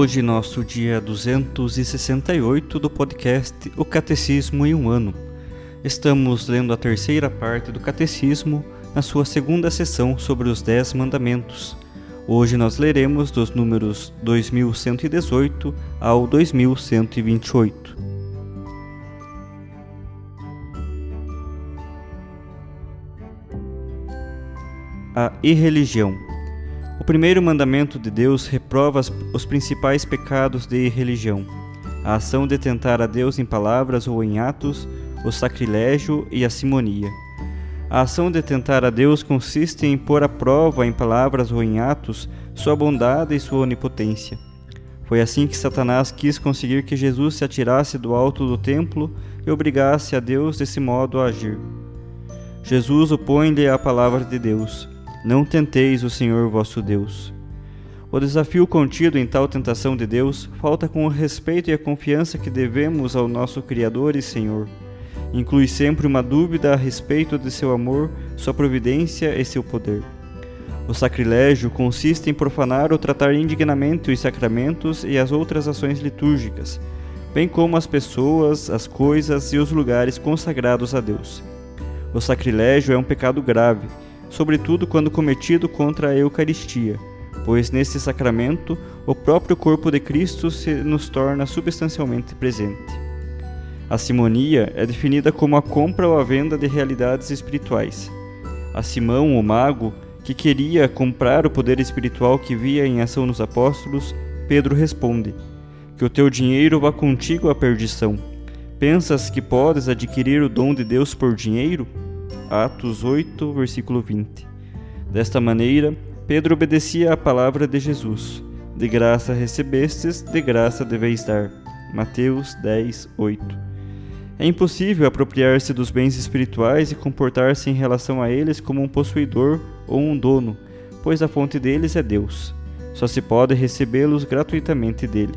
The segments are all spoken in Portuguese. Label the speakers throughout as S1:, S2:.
S1: Hoje, nosso dia 268 do podcast O Catecismo em um Ano. Estamos lendo a terceira parte do Catecismo na sua segunda sessão sobre os Dez Mandamentos Hoje nós leremos dos números 2118 ao 2128. A irreligião. O primeiro mandamento de Deus reprova os principais pecados de irreligião: a ação de tentar a Deus em palavras ou em atos, o sacrilégio e a simonia. A ação de tentar a Deus consiste em pôr à prova, em palavras ou em atos, sua bondade e sua onipotência. Foi assim que Satanás quis conseguir que Jesus se atirasse do alto do templo e obrigasse a Deus desse modo a agir. Jesus opõe-lhe a palavra de Deus: Não tenteis o Senhor vosso Deus. O desafio contido em tal tentação de Deus falta com o respeito e a confiança que devemos ao nosso Criador e Senhor inclui sempre uma dúvida a respeito de seu amor, sua providência e seu poder. O sacrilégio consiste em profanar ou tratar indignamente os sacramentos e as outras ações litúrgicas, bem como as pessoas, as coisas e os lugares consagrados a Deus. O sacrilégio é um pecado grave, sobretudo quando cometido contra a Eucaristia, pois neste sacramento o próprio corpo de Cristo se nos torna substancialmente presente. A simonia é definida como a compra ou a venda de realidades espirituais. A Simão, o mago, que queria comprar o poder espiritual que via em ação nos apóstolos, Pedro responde: Que o teu dinheiro vá contigo à perdição. Pensas que podes adquirir o dom de Deus por dinheiro? Atos 8, versículo 20. Desta maneira, Pedro obedecia à palavra de Jesus: De graça recebestes, de graça deveis dar. Mateus 10, 8. É impossível apropriar-se dos bens espirituais e comportar-se em relação a eles como um possuidor ou um dono, pois a fonte deles é Deus. Só se pode recebê-los gratuitamente dele.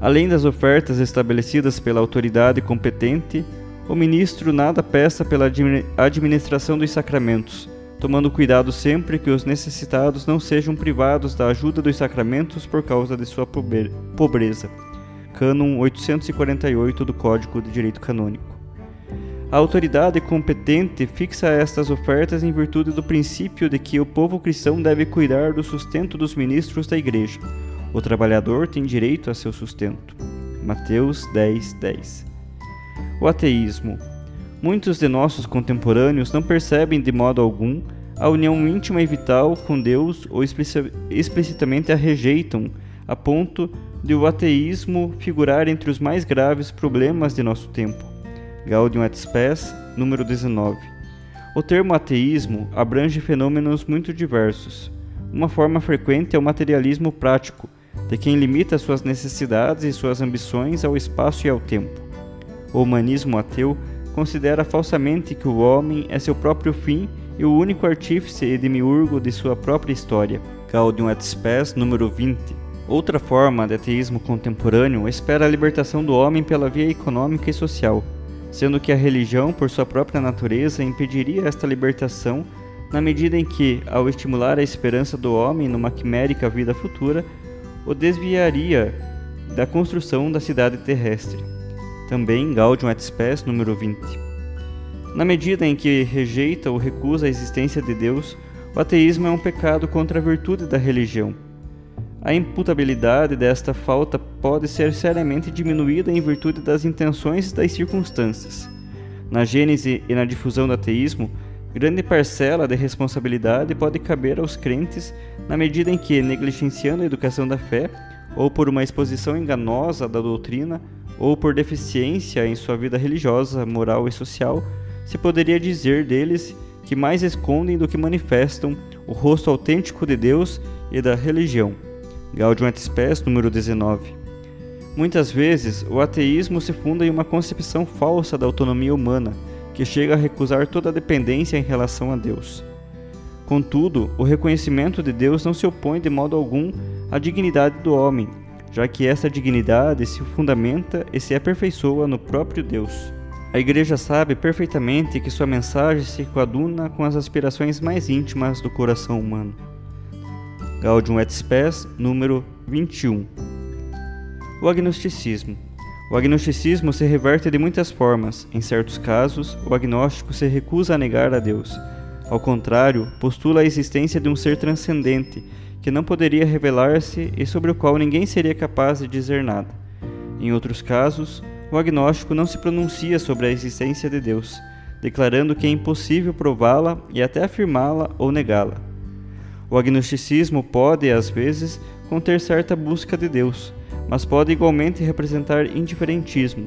S1: Além das ofertas estabelecidas pela autoridade competente, o ministro nada peça pela administração dos sacramentos, tomando cuidado sempre que os necessitados não sejam privados da ajuda dos sacramentos por causa de sua pobreza Cânon 848 do Código de Direito Canônico. A autoridade competente fixa estas ofertas em virtude do princípio de que o povo cristão deve cuidar do sustento dos ministros da Igreja. O trabalhador tem direito a seu sustento. Mateus 10, 10. O ateísmo. Muitos de nossos contemporâneos não percebem de modo algum a união íntima e vital com Deus ou explicitamente a rejeitam, a ponto de o ateísmo figurar entre os mais graves problemas de nosso tempo. Gaudium et Spes, número 19. O termo ateísmo abrange fenômenos muito diversos. Uma forma frequente é o materialismo prático, de quem limita suas necessidades e suas ambições ao espaço e ao tempo. O humanismo ateu considera falsamente que o homem é seu próprio fim e o único artífice e demiurgo de sua própria história. Gaudium et Spes, número 20. Outra forma de ateísmo contemporâneo espera a libertação do homem pela via econômica e social, sendo que a religião, por sua própria natureza, impediria esta libertação na medida em que, ao estimular a esperança do homem numa quimérica vida futura, o desviaria da construção da cidade terrestre. Também Gaudium et Spes, número 20. Na medida em que rejeita ou recusa a existência de Deus, o ateísmo é um pecado contra a virtude da religião a imputabilidade desta falta pode ser seriamente diminuída em virtude das intenções e das circunstâncias. Na gênese e na difusão do ateísmo, grande parcela de responsabilidade pode caber aos crentes na medida em que, negligenciando a educação da fé, ou por uma exposição enganosa da doutrina, ou por deficiência em sua vida religiosa, moral e social, se poderia dizer deles que mais escondem do que manifestam o rosto autêntico de Deus e da religião. Gaudium et Spes, número 19. Muitas vezes, o ateísmo se funda em uma concepção falsa da autonomia humana, que chega a recusar toda dependência em relação a Deus. Contudo, o reconhecimento de Deus não se opõe de modo algum à dignidade do homem, já que essa dignidade se fundamenta e se aperfeiçoa no próprio Deus. A Igreja sabe perfeitamente que sua mensagem se coaduna com as aspirações mais íntimas do coração humano. Gaudium et Spes, número 21. O agnosticismo. O agnosticismo se reverte de muitas formas. Em certos casos, o agnóstico se recusa a negar a Deus. Ao contrário, postula a existência de um ser transcendente, que não poderia revelar-se e sobre o qual ninguém seria capaz de dizer nada. Em outros casos, o agnóstico não se pronuncia sobre a existência de Deus, declarando que é impossível prová-la e até afirmá-la ou negá-la. O agnosticismo pode, às vezes, conter certa busca de Deus, mas pode igualmente representar indiferentismo,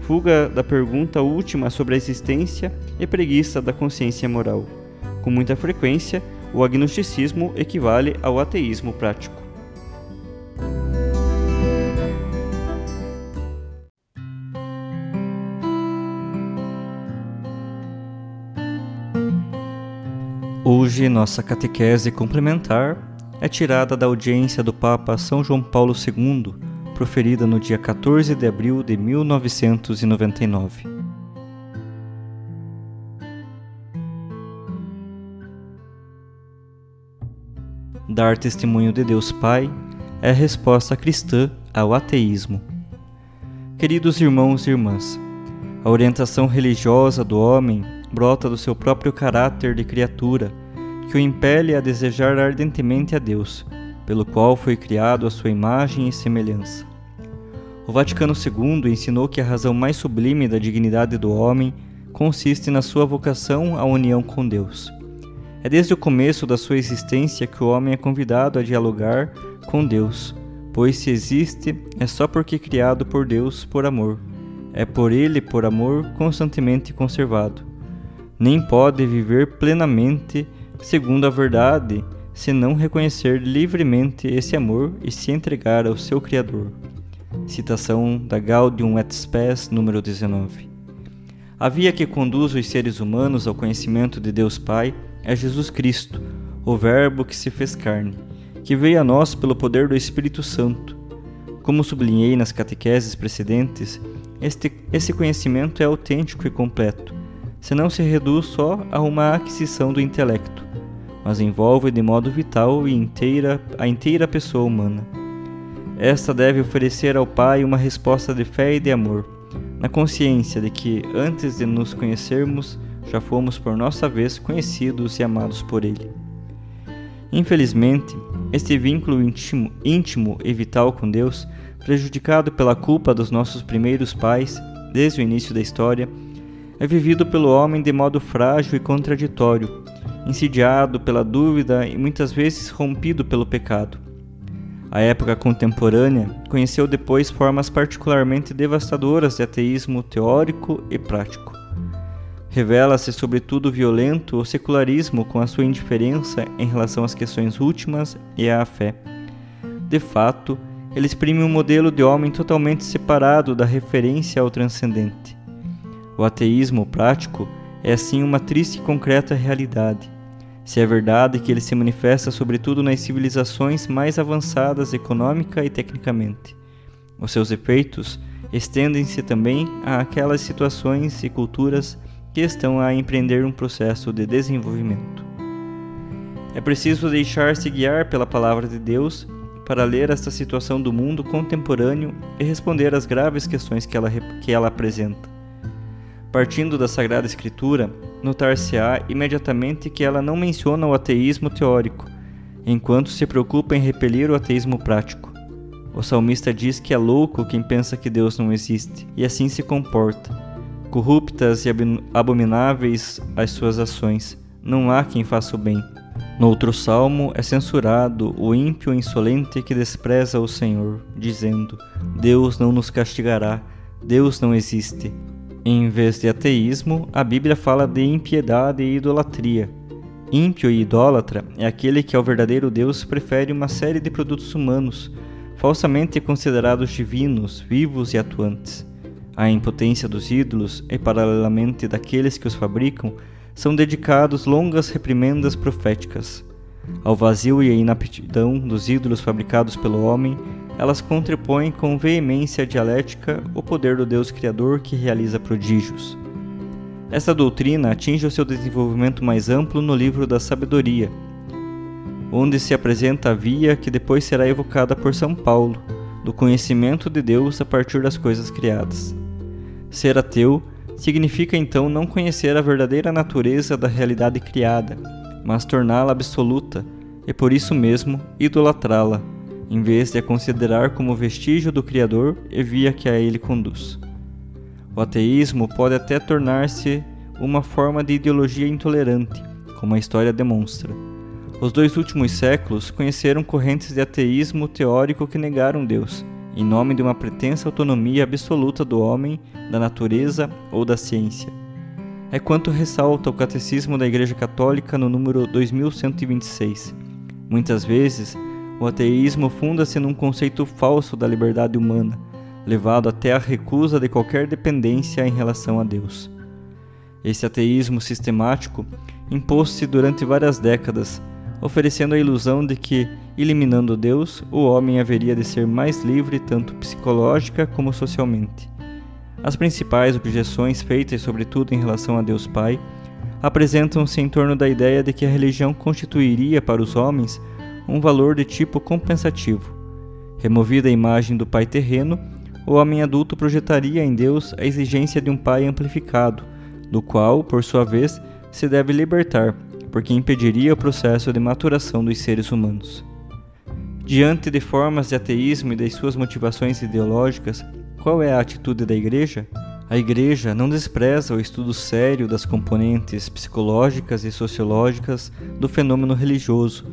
S1: fuga da pergunta última sobre a existência e preguiça da consciência moral. Com muita frequência, o agnosticismo equivale ao ateísmo prático. Hoje, nossa catequese complementar é tirada da audiência do Papa São João Paulo II, proferida no dia 14 de abril de 1999. Dar testemunho de Deus Pai é a resposta cristã ao ateísmo. Queridos irmãos e irmãs, a orientação religiosa do homem brota do seu próprio caráter de criatura, que o impele a desejar ardentemente a Deus, pelo qual foi criado a sua imagem e semelhança. O Vaticano II ensinou que a razão mais sublime da dignidade do homem consiste na sua vocação à união com Deus. É desde o começo da sua existência que o homem é convidado a dialogar com Deus, pois se existe é só porque criado por Deus por amor. É por ele, por amor, constantemente conservado nem pode viver plenamente segundo a verdade se não reconhecer livremente esse amor e se entregar ao seu Criador. Citação da Gaudium et Spes, número 19. A via que conduz os seres humanos ao conhecimento de Deus Pai é Jesus Cristo, o Verbo que se fez carne, que veio a nós pelo poder do Espírito Santo. Como sublinhei nas catequeses precedentes, este, esse conhecimento é autêntico e completo se não se reduz só a uma aquisição do intelecto, mas envolve de modo vital e inteira a inteira pessoa humana. Esta deve oferecer ao Pai uma resposta de fé e de amor, na consciência de que, antes de nos conhecermos, já fomos por nossa vez conhecidos e amados por Ele. Infelizmente, este vínculo íntimo, íntimo e vital com Deus, prejudicado pela culpa dos nossos primeiros pais desde o início da história, é vivido pelo homem de modo frágil e contraditório, insidiado pela dúvida e muitas vezes rompido pelo pecado. A época contemporânea conheceu depois formas particularmente devastadoras de ateísmo teórico e prático. Revela-se sobretudo violento o secularismo com a sua indiferença em relação às questões últimas e à fé. De fato, ele exprime um modelo de homem totalmente separado da referência ao transcendente. O ateísmo prático é assim uma triste e concreta realidade. Se é verdade que ele se manifesta sobretudo nas civilizações mais avançadas econômica e tecnicamente, os seus efeitos estendem-se também a aquelas situações e culturas que estão a empreender um processo de desenvolvimento. É preciso deixar-se guiar pela palavra de Deus para ler esta situação do mundo contemporâneo e responder às graves questões que ela, que ela apresenta. Partindo da Sagrada Escritura, notar-se-á imediatamente que ela não menciona o ateísmo teórico, enquanto se preocupa em repelir o ateísmo prático. O salmista diz que é louco quem pensa que Deus não existe, e assim se comporta. Corruptas e abomináveis as suas ações, não há quem faça o bem. No outro salmo é censurado o ímpio insolente que despreza o Senhor, dizendo: Deus não nos castigará, Deus não existe. Em vez de ateísmo, a Bíblia fala de impiedade e idolatria. Ímpio e idólatra é aquele que ao verdadeiro Deus prefere uma série de produtos humanos, falsamente considerados divinos, vivos e atuantes. A impotência dos ídolos e, paralelamente, daqueles que os fabricam, são dedicados longas reprimendas proféticas. Ao vazio e à inaptidão dos ídolos fabricados pelo homem, elas contrapõem com veemência dialética o poder do Deus Criador que realiza prodígios. Esta doutrina atinge o seu desenvolvimento mais amplo no livro da Sabedoria, onde se apresenta a via que depois será evocada por São Paulo, do conhecimento de Deus a partir das coisas criadas. Ser ateu significa então não conhecer a verdadeira natureza da realidade criada, mas torná-la absoluta e por isso mesmo idolatrá-la, em vez de a considerar como vestígio do Criador e via que a ele conduz. O ateísmo pode até tornar-se uma forma de ideologia intolerante, como a história demonstra. Os dois últimos séculos conheceram correntes de ateísmo teórico que negaram Deus em nome de uma pretensa autonomia absoluta do homem, da natureza ou da ciência. É quanto ressalta o Catecismo da Igreja Católica no número 2126. Muitas vezes, o ateísmo funda-se num conceito falso da liberdade humana, levado até a recusa de qualquer dependência em relação a Deus. Esse ateísmo sistemático impôs-se durante várias décadas, oferecendo a ilusão de que, eliminando Deus, o homem haveria de ser mais livre tanto psicológica como socialmente. As principais objeções feitas, sobretudo em relação a Deus Pai, apresentam-se em torno da ideia de que a religião constituiria para os homens um valor de tipo compensativo. Removida a imagem do pai terreno, o homem adulto projetaria em Deus a exigência de um pai amplificado, do qual, por sua vez, se deve libertar porque impediria o processo de maturação dos seres humanos. Diante de formas de ateísmo e das suas motivações ideológicas, qual é a atitude da Igreja? A Igreja não despreza o estudo sério das componentes psicológicas e sociológicas do fenômeno religioso,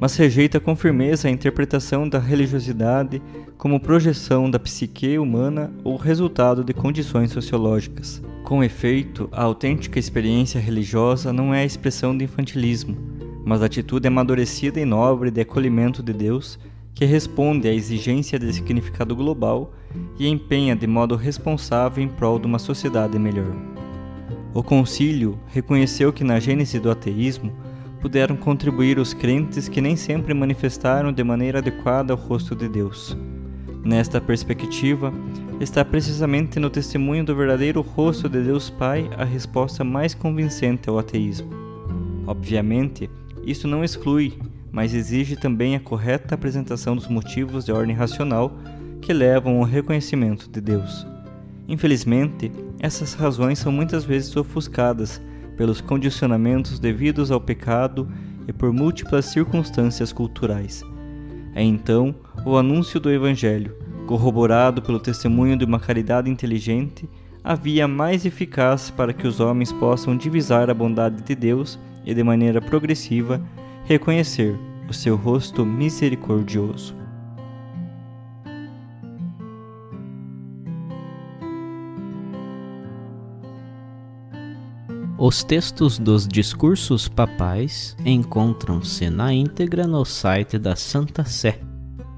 S1: mas rejeita com firmeza a interpretação da religiosidade como projeção da psique humana ou resultado de condições sociológicas. Com efeito, a autêntica experiência religiosa não é a expressão de infantilismo, mas a atitude amadurecida e nobre de acolhimento de Deus que responde à exigência de significado global e empenha de modo responsável em prol de uma sociedade melhor. O concílio reconheceu que na gênese do ateísmo puderam contribuir os crentes que nem sempre manifestaram de maneira adequada o rosto de Deus. Nesta perspectiva, está precisamente no testemunho do verdadeiro rosto de Deus Pai a resposta mais convincente ao ateísmo. Obviamente, isso não exclui, mas exige também a correta apresentação dos motivos de ordem racional que levam ao reconhecimento de Deus. Infelizmente, essas razões são muitas vezes ofuscadas pelos condicionamentos devidos ao pecado e por múltiplas circunstâncias culturais. É então o anúncio do Evangelho, corroborado pelo testemunho de uma caridade inteligente, a via mais eficaz para que os homens possam divisar a bondade de Deus e, de maneira progressiva, reconhecer o seu rosto misericordioso.
S2: Os textos dos discursos papais encontram-se na íntegra no site da Santa Sé,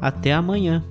S2: Até amanhã!